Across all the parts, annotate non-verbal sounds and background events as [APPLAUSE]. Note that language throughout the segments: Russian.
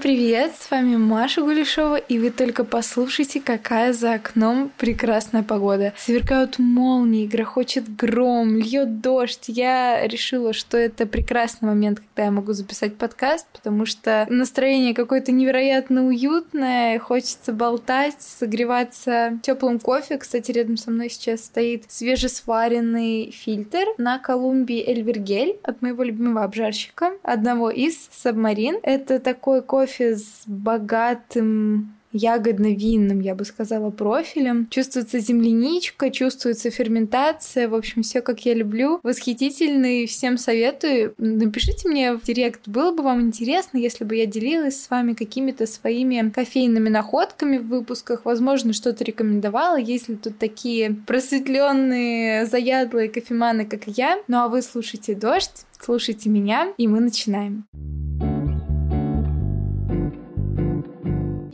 Привет! С вами Маша Гулешова, и вы только послушайте, какая за окном прекрасная погода. Сверкают молнии, грохочет гром, льет дождь. Я решила, что это прекрасный момент, когда я могу записать подкаст, потому что настроение какое-то невероятно уютное, хочется болтать, согреваться теплым кофе. Кстати, рядом со мной сейчас стоит свежесваренный фильтр на Колумбии Эльвергель от моего любимого обжарщика, одного из Сабмарин. Это такой кофе с богатым ягодно-винным, я бы сказала, профилем. Чувствуется земляничка, чувствуется ферментация, в общем, все как я люблю. Восхитительный, всем советую. Напишите мне в директ, было бы вам интересно, если бы я делилась с вами какими-то своими кофейными находками в выпусках, возможно, что-то рекомендовала, если тут такие просветленные, заядлые кофеманы, как я. Ну а вы слушайте «Дождь», слушайте меня, и мы начинаем.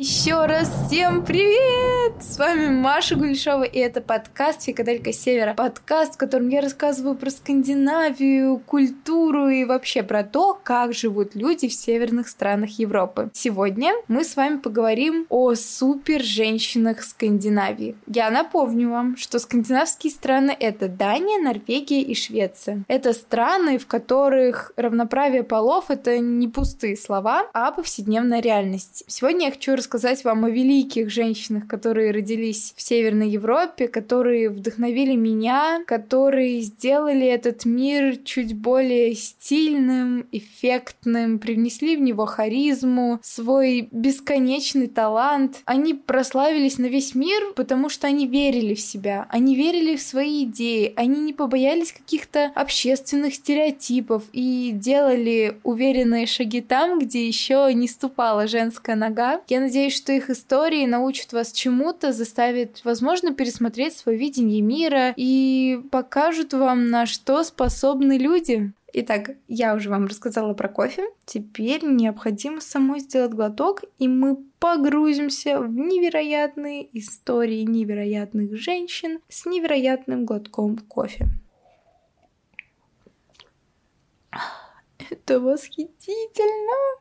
Еще раз всем привет! С вами Маша Гульшова, и это подкаст «Фикаделька Севера». Подкаст, в котором я рассказываю про Скандинавию, культуру и вообще про то, как живут люди в северных странах Европы. Сегодня мы с вами поговорим о супер женщинах Скандинавии. Я напомню вам, что скандинавские страны — это Дания, Норвегия и Швеция. Это страны, в которых равноправие полов — это не пустые слова, а повседневная реальность. Сегодня я хочу рассказать рассказать вам о великих женщинах, которые родились в Северной Европе, которые вдохновили меня, которые сделали этот мир чуть более стильным, эффектным, привнесли в него харизму, свой бесконечный талант. Они прославились на весь мир, потому что они верили в себя, они верили в свои идеи, они не побоялись каких-то общественных стереотипов и делали уверенные шаги там, где еще не ступала женская нога. Я надеюсь, надеюсь, что их истории научат вас чему-то, заставят, возможно, пересмотреть свое видение мира и покажут вам, на что способны люди. Итак, я уже вам рассказала про кофе. Теперь необходимо самой сделать глоток, и мы погрузимся в невероятные истории невероятных женщин с невероятным глотком кофе. Это восхитительно!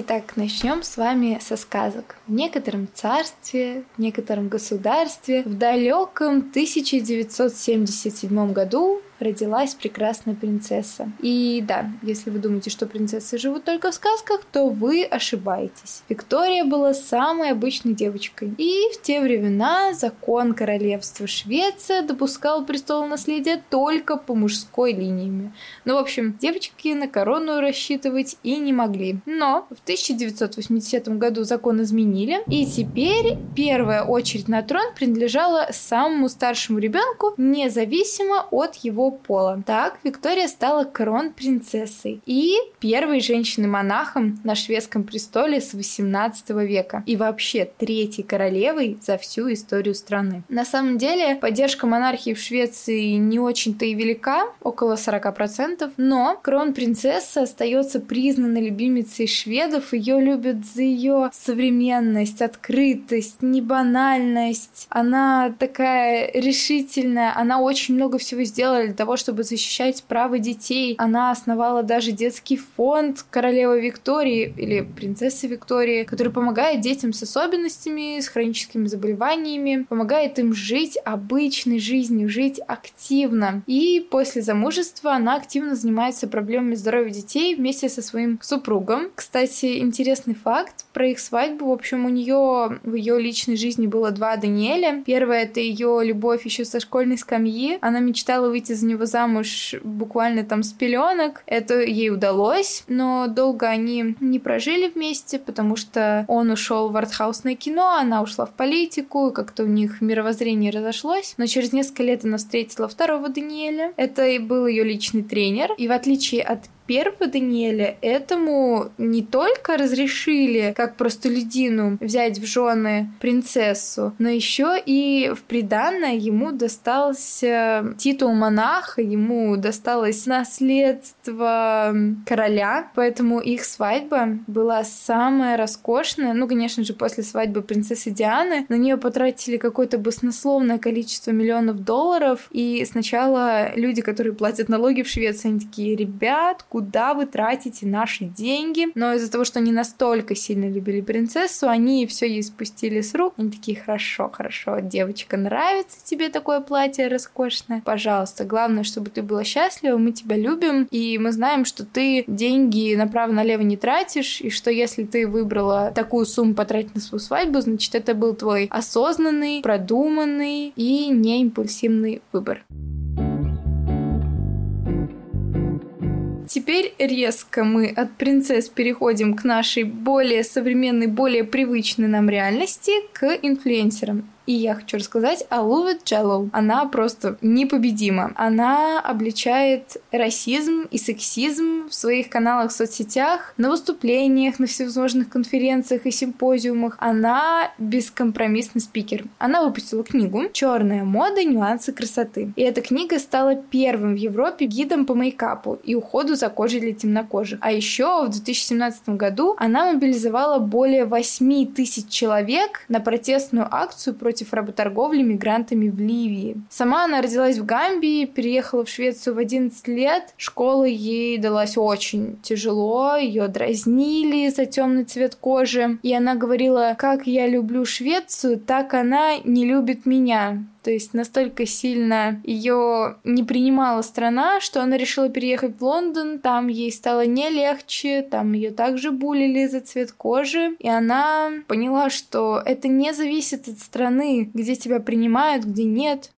Итак, начнем с вами со сказок. В некотором царстве, в некотором государстве в далеком 1977 году родилась прекрасная принцесса. И да, если вы думаете, что принцессы живут только в сказках, то вы ошибаетесь. Виктория была самой обычной девочкой. И в те времена закон королевства Швеция допускал престол наследия только по мужской линии. Ну, в общем, девочки на корону рассчитывать и не могли. Но в 1980 году закон изменили, и теперь первая очередь на трон принадлежала самому старшему ребенку, независимо от его пола. Так Виктория стала крон-принцессой и первой женщиной-монахом на шведском престоле с 18 века и вообще третьей королевой за всю историю страны. На самом деле поддержка монархии в Швеции не очень-то и велика, около 40%, но крон-принцесса остается признанной любимицей шведов, ее любят за ее современность, открытость, небанальность. Она такая решительная, она очень много всего сделала того, чтобы защищать права детей. Она основала даже детский фонд королевы Виктории или принцессы Виктории, который помогает детям с особенностями, с хроническими заболеваниями, помогает им жить обычной жизнью, жить активно. И после замужества она активно занимается проблемами здоровья детей вместе со своим супругом. Кстати, интересный факт про их свадьбу. В общем, у нее в ее личной жизни было два Даниэля. Первое это ее любовь еще со школьной скамьи. Она мечтала выйти за него замуж буквально там с пеленок. Это ей удалось, но долго они не прожили вместе, потому что он ушел в артхаусное кино, она ушла в политику, как-то у них мировоззрение разошлось. Но через несколько лет она встретила второго Даниэля. Это и был ее личный тренер. И в отличие от первого Даниэля этому не только разрешили, как простолюдину, взять в жены принцессу, но еще и в приданное ему достался титул монаха, ему досталось наследство короля, поэтому их свадьба была самая роскошная. Ну, конечно же, после свадьбы принцессы Дианы на нее потратили какое-то баснословное количество миллионов долларов, и сначала люди, которые платят налоги в Швеции, они такие, ребят, куда вы тратите наши деньги. Но из-за того, что они настолько сильно любили принцессу, они все ей спустили с рук. Они такие, хорошо, хорошо, девочка, нравится тебе такое платье роскошное? Пожалуйста, главное, чтобы ты была счастлива, мы тебя любим, и мы знаем, что ты деньги направо-налево не тратишь, и что если ты выбрала такую сумму потратить на свою свадьбу, значит, это был твой осознанный, продуманный и не импульсивный выбор. Теперь резко мы от принцесс переходим к нашей более современной, более привычной нам реальности, к инфлюенсерам. И я хочу рассказать о Лувет Джеллоу. Она просто непобедима. Она обличает расизм и сексизм в своих каналах в соцсетях, на выступлениях, на всевозможных конференциях и симпозиумах. Она бескомпромиссный спикер. Она выпустила книгу «Черная мода. Нюансы красоты». И эта книга стала первым в Европе гидом по мейкапу и уходу за кожей для темнокожих. А еще в 2017 году она мобилизовала более 8 тысяч человек на протестную акцию против против работорговли мигрантами в Ливии. Сама она родилась в Гамбии, переехала в Швецию в 11 лет. Школа ей далась очень тяжело, ее дразнили за темный цвет кожи. И она говорила, как я люблю Швецию, так она не любит меня. То есть настолько сильно ее не принимала страна, что она решила переехать в Лондон. Там ей стало не легче, там ее также булили за цвет кожи. И она поняла, что это не зависит от страны, где тебя принимают, где нет.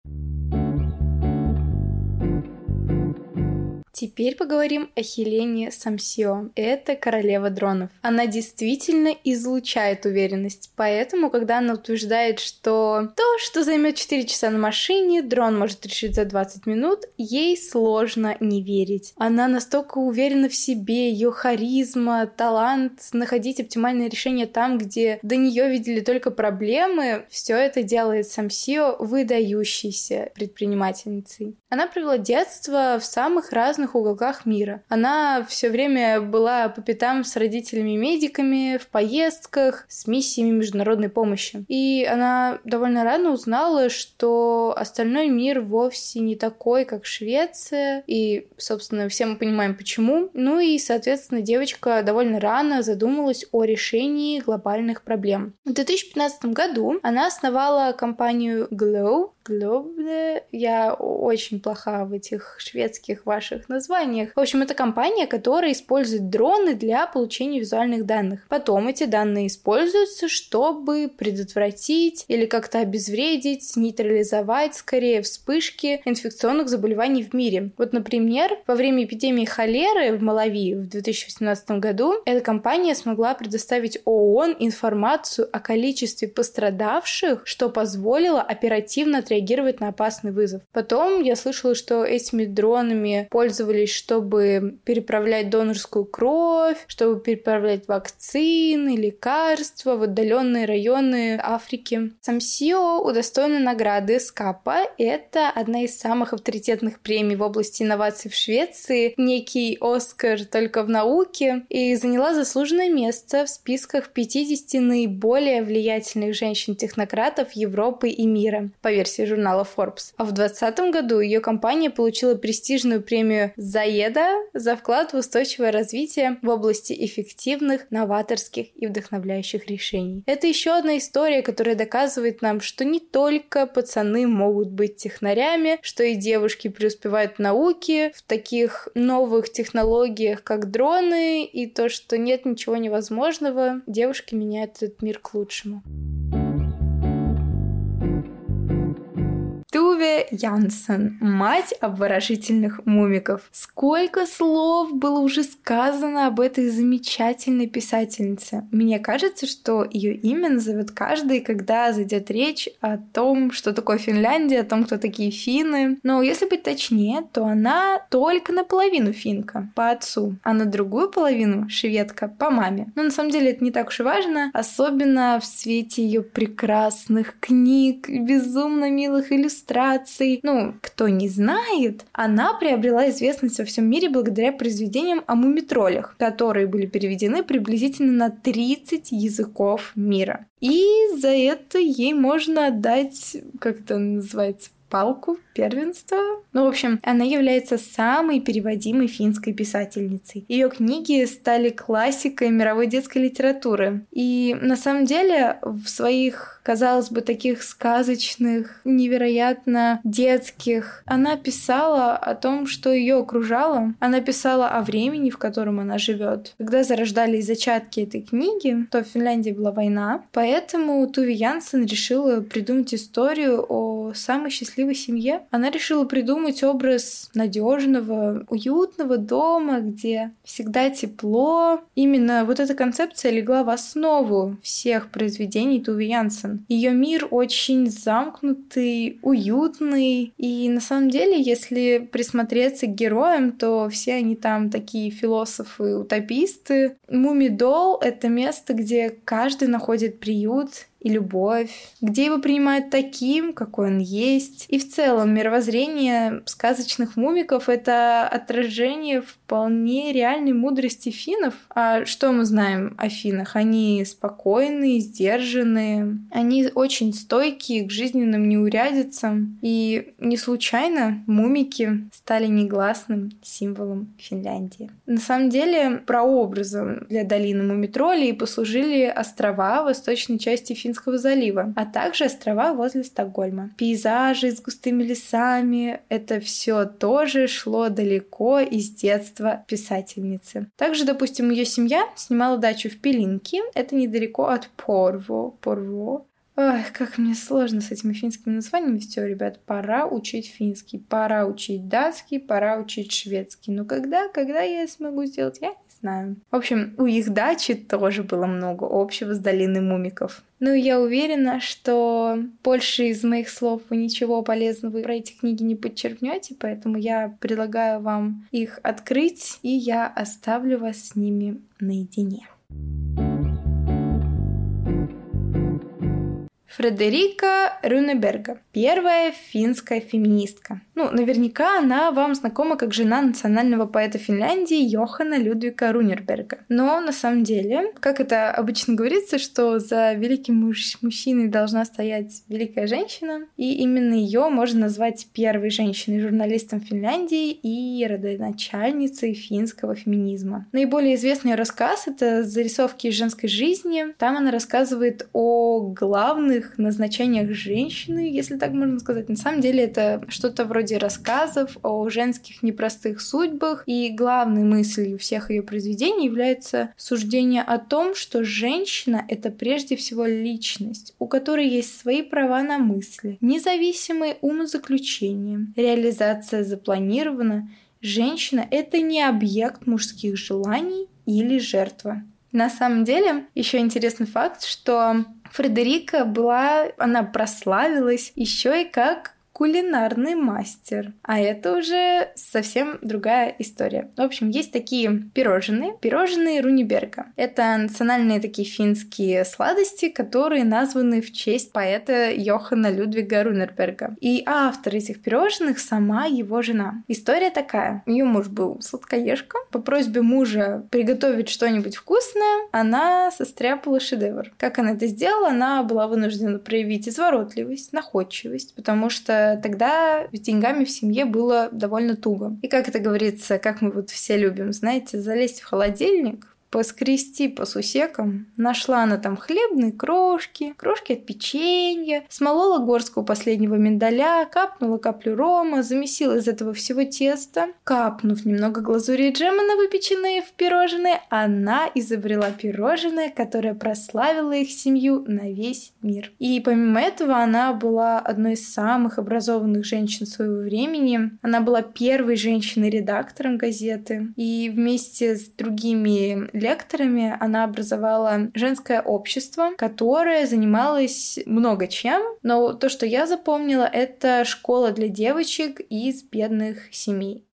Теперь поговорим о Хелене Самсио. Это королева дронов. Она действительно излучает уверенность, поэтому, когда она утверждает, что то, что займет 4 часа на машине, дрон может решить за 20 минут, ей сложно не верить. Она настолько уверена в себе, ее харизма, талант находить оптимальное решение там, где до нее видели только проблемы, все это делает Самсио выдающейся предпринимательницей. Она провела детство в самых разных разных уголках мира. Она все время была по пятам с родителями-медиками, в поездках, с миссиями международной помощи. И она довольно рано узнала, что остальной мир вовсе не такой, как Швеция. И, собственно, все мы понимаем, почему. Ну и, соответственно, девочка довольно рано задумалась о решении глобальных проблем. В 2015 году она основала компанию Glow, Globe. Я очень плоха в этих шведских ваших названиях. В общем, это компания, которая использует дроны для получения визуальных данных. Потом эти данные используются, чтобы предотвратить или как-то обезвредить, нейтрализовать скорее вспышки инфекционных заболеваний в мире. Вот, например, во время эпидемии холеры в Малави в 2018 году эта компания смогла предоставить ООН информацию о количестве пострадавших, что позволило оперативно отреагировать реагировать на опасный вызов. Потом я слышала, что этими дронами пользовались, чтобы переправлять донорскую кровь, чтобы переправлять вакцины, лекарства в отдаленные районы Африки. Самсио удостоена награды СКАПа. Это одна из самых авторитетных премий в области инноваций в Швеции, некий Оскар только в науке, и заняла заслуженное место в списках 50 наиболее влиятельных женщин-технократов Европы и мира по версии журнала Forbes. А в 2020 году ее компания получила престижную премию Заеда за вклад в устойчивое развитие в области эффективных, новаторских и вдохновляющих решений. Это еще одна история, которая доказывает нам, что не только пацаны могут быть технарями, что и девушки преуспевают в науке, в таких новых технологиях, как дроны, и то, что нет ничего невозможного, девушки меняют этот мир к лучшему. Туве Янсен, мать обворожительных мумиков. Сколько слов было уже сказано об этой замечательной писательнице. Мне кажется, что ее имя назовет каждый, когда зайдет речь о том, что такое Финляндия, о том, кто такие финны. Но если быть точнее, то она только наполовину финка по отцу, а на другую половину шведка по маме. Но на самом деле это не так уж и важно, особенно в свете ее прекрасных книг, безумно милых иллюстраций иллюстраций. Ну, кто не знает, она приобрела известность во всем мире благодаря произведениям о мумитролях, которые были переведены приблизительно на 30 языков мира. И за это ей можно отдать, как это называется, палку первенства. Ну, в общем, она является самой переводимой финской писательницей. Ее книги стали классикой мировой детской литературы. И на самом деле в своих, казалось бы, таких сказочных, невероятно детских, она писала о том, что ее окружало. Она писала о времени, в котором она живет. Когда зарождались зачатки этой книги, то в Финляндии была война, поэтому Туви Янсен решила придумать историю о самой счастливой семье. Она решила придумать образ надежного, уютного дома, где всегда тепло. Именно вот эта концепция легла в основу всех произведений Туви Янсен. Ее мир очень замкнутый, уютный, и на самом деле, если присмотреться к героям, то все они там такие философы, утописты. Мумидол — это место, где каждый находит приют, и любовь, где его принимают таким, какой он есть. И в целом мировоззрение сказочных мумиков — это отражение вполне реальной мудрости финнов. А что мы знаем о финнах? Они спокойные, сдержанные, они очень стойкие к жизненным неурядицам. И не случайно мумики стали негласным символом Финляндии. На самом деле, прообразом для долины Мумитролей послужили острова восточной части Финского залива, а также острова возле Стокгольма. Пейзажи с густыми лесами — это все тоже шло далеко из детства писательницы. Также, допустим, ее семья снимала дачу в Пелинке, это недалеко от Порво. Порво. Ой, как мне сложно с этими финскими названиями. Все, ребят, пора учить финский, пора учить датский, пора учить шведский. Но когда, когда я смогу сделать, я знаю. В общем, у их дачи тоже было много общего с долиной мумиков. Ну, я уверена, что больше из моих слов вы ничего полезного про эти книги не подчеркнете, поэтому я предлагаю вам их открыть, и я оставлю вас с ними наедине. Фредерика Рюнеберга. Первая финская феминистка. Ну, наверняка она вам знакома как жена национального поэта Финляндии Йохана Людвига Рунерберга. Но на самом деле, как это обычно говорится, что за великим муж мужчиной должна стоять великая женщина, и именно ее можно назвать первой женщиной-журналистом Финляндии и родоначальницей финского феминизма. Наиболее известный рассказ — это «Зарисовки женской жизни». Там она рассказывает о главных главных назначениях женщины, если так можно сказать. На самом деле это что-то вроде рассказов о женских непростых судьбах, и главной мыслью всех ее произведений является суждение о том, что женщина — это прежде всего личность, у которой есть свои права на мысли, независимые умозаключения, реализация запланирована, Женщина — это не объект мужских желаний или жертва. На самом деле, еще интересный факт, что Фредерика была, она прославилась еще и как кулинарный мастер. А это уже совсем другая история. В общем, есть такие пирожные. Пирожные Руниберга. Это национальные такие финские сладости, которые названы в честь поэта Йохана Людвига Рунерберга. И автор этих пирожных сама его жена. История такая. Ее муж был сладкоежка. По просьбе мужа приготовить что-нибудь вкусное, она состряпала шедевр. Как она это сделала? Она была вынуждена проявить изворотливость, находчивость, потому что тогда с деньгами в семье было довольно туго. И как это говорится, как мы вот все любим, знаете, залезть в холодильник, поскрести по сусекам. Нашла она там хлебные крошки, крошки от печенья, смолола горстку последнего миндаля, капнула каплю рома, замесила из этого всего теста. Капнув немного глазури и джема на выпеченные в пирожные, она изобрела пирожное, которое прославило их семью на весь мир. И помимо этого она была одной из самых образованных женщин своего времени. Она была первой женщиной-редактором газеты. И вместе с другими лекторами она образовала женское общество, которое занималось много чем, но то, что я запомнила, это школа для девочек из бедных семей.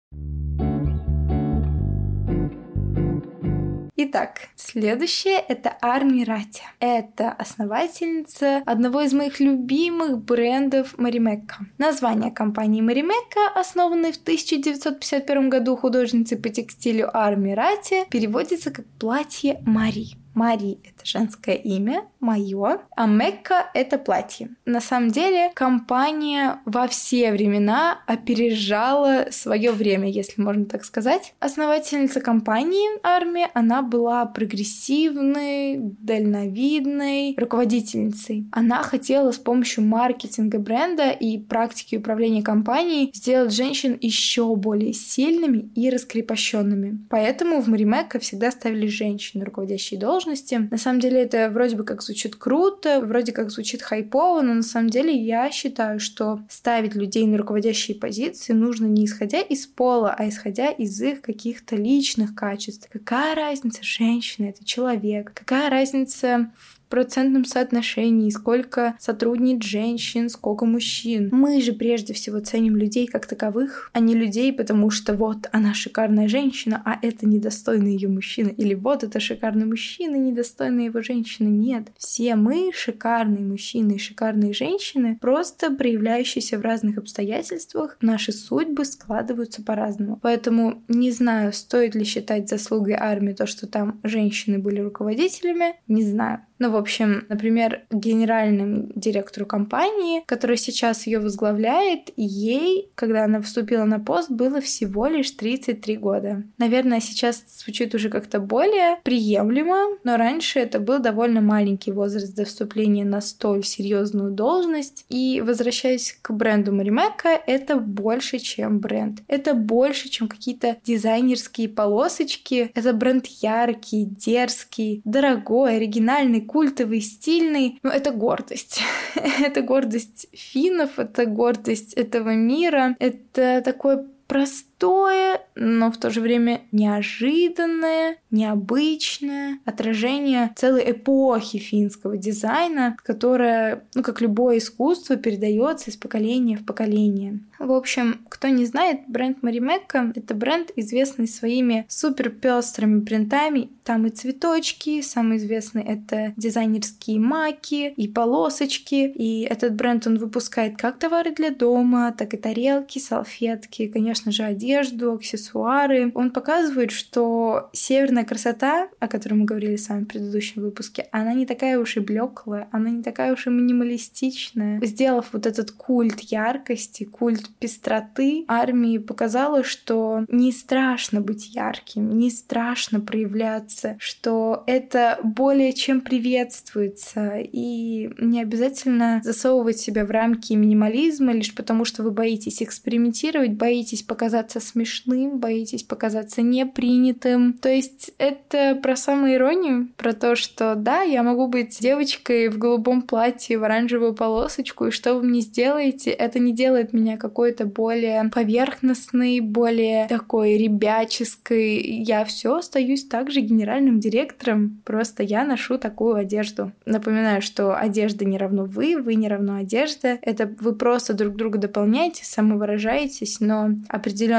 Итак, следующее это Арми Ратя. Это основательница одного из моих любимых брендов Маримекка. Название компании Маримекка, основанной в 1951 году художницей по текстилю Арми Рати, переводится как «платье Мари». Мари — это женское имя, мое, а Мекка — это платье. На самом деле компания во все времена опережала свое время, если можно так сказать. Основательница компании армии, она была прогрессивной, дальновидной руководительницей. Она хотела с помощью маркетинга бренда и практики управления компанией сделать женщин еще более сильными и раскрепощенными. Поэтому в Маримекко всегда ставили женщины руководящие должности. На самом деле это вроде бы как звучит круто, вроде как звучит хайпово, но на самом деле я считаю, что ставить людей на руководящие позиции нужно не исходя из пола, а исходя из их каких-то личных качеств. Какая разница, женщина это человек? Какая разница в процентном соотношении, сколько сотрудниц женщин, сколько мужчин. Мы же прежде всего ценим людей как таковых, а не людей, потому что вот она шикарная женщина, а это недостойный ее мужчина. Или вот это шикарный мужчина, недостойная его женщина. Нет. Все мы шикарные мужчины и шикарные женщины, просто проявляющиеся в разных обстоятельствах. Наши судьбы складываются по-разному. Поэтому не знаю, стоит ли считать заслугой армии то, что там женщины были руководителями, не знаю. Ну, в общем, например, генеральным директору компании, который сейчас ее возглавляет, ей, когда она вступила на пост, было всего лишь 33 года. Наверное, сейчас звучит уже как-то более приемлемо, но раньше это был довольно маленький возраст до вступления на столь серьезную должность. И возвращаясь к бренду Маримека, это больше, чем бренд. Это больше, чем какие-то дизайнерские полосочки. Это бренд яркий, дерзкий, дорогой, оригинальный, культовый, стильный. Ну, это гордость. [LAUGHS] это гордость финнов, это гордость этого мира. Это такой простое, но в то же время неожиданное, необычное отражение целой эпохи финского дизайна, которая, ну, как любое искусство, передается из поколения в поколение. В общем, кто не знает, бренд Маримекко — это бренд, известный своими супер пестрыми принтами. Там и цветочки, самый известный — это дизайнерские маки и полосочки. И этот бренд, он выпускает как товары для дома, так и тарелки, салфетки, конечно же, одежду, аксессуары. Он показывает, что северная красота, о которой мы говорили с вами в предыдущем выпуске, она не такая уж и блеклая, она не такая уж и минималистичная. Сделав вот этот культ яркости, культ пестроты армии показала, что не страшно быть ярким, не страшно проявляться, что это более чем приветствуется, и не обязательно засовывать себя в рамки минимализма лишь потому, что вы боитесь экспериментировать, боитесь показаться смешным, боитесь показаться непринятым. То есть это про самоиронию, про то, что да, я могу быть девочкой в голубом платье, в оранжевую полосочку, и что вы мне сделаете, это не делает меня как какой-то более поверхностный, более такой ребяческой. Я все остаюсь также генеральным директором, просто я ношу такую одежду. Напоминаю, что одежда не равно вы, вы не равно одежда. Это вы просто друг друга дополняете, самовыражаетесь, но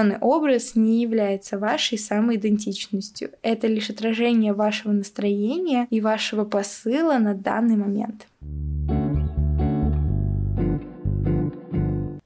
определенный образ не является вашей самоидентичностью. Это лишь отражение вашего настроения и вашего посыла на данный момент.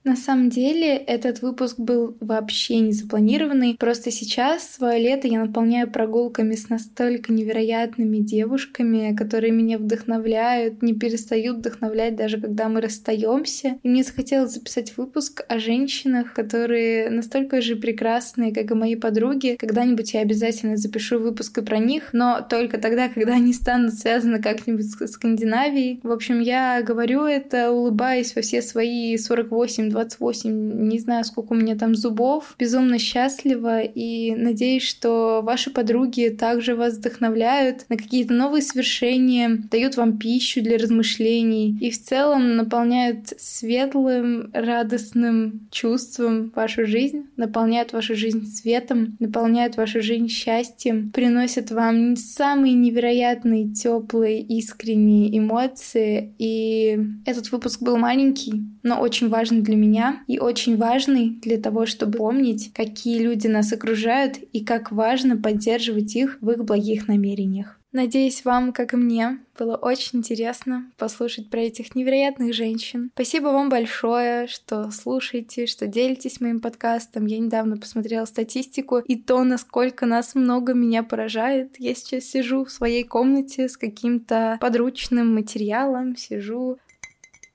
На самом деле этот выпуск был вообще не запланированный. Просто сейчас свое лето я наполняю прогулками с настолько невероятными девушками, которые меня вдохновляют, не перестают вдохновлять даже когда мы расстаемся. И мне захотелось записать выпуск о женщинах, которые настолько же прекрасные, как и мои подруги. Когда-нибудь я обязательно запишу выпуск и про них, но только тогда, когда они станут связаны как-нибудь с Скандинавией. В общем, я говорю это, улыбаясь во все свои 48 28, не знаю, сколько у меня там зубов. Безумно счастлива и надеюсь, что ваши подруги также вас вдохновляют на какие-то новые свершения, дают вам пищу для размышлений и в целом наполняют светлым, радостным чувством вашу жизнь, наполняют вашу жизнь светом, наполняют вашу жизнь счастьем, приносят вам самые невероятные, теплые, искренние эмоции. И этот выпуск был маленький, но очень важный для меня меня и очень важный для того, чтобы помнить, какие люди нас окружают и как важно поддерживать их в их благих намерениях. Надеюсь, вам, как и мне, было очень интересно послушать про этих невероятных женщин. Спасибо вам большое, что слушаете, что делитесь моим подкастом. Я недавно посмотрела статистику, и то, насколько нас много, меня поражает. Я сейчас сижу в своей комнате с каким-то подручным материалом, сижу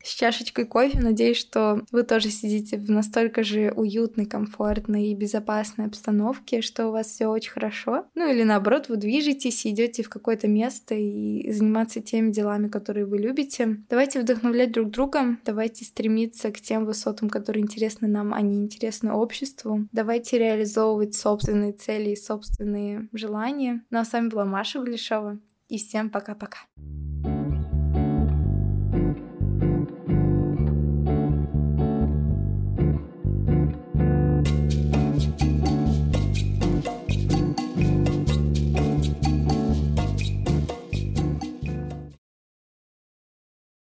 с чашечкой кофе. Надеюсь, что вы тоже сидите в настолько же уютной, комфортной и безопасной обстановке, что у вас все очень хорошо. Ну или наоборот, вы движетесь идете в какое-то место и заниматься теми делами, которые вы любите. Давайте вдохновлять друг друга, давайте стремиться к тем высотам, которые интересны нам, а не интересны обществу. Давайте реализовывать собственные цели и собственные желания. Ну а с вами была Маша Глишова. И всем пока-пока.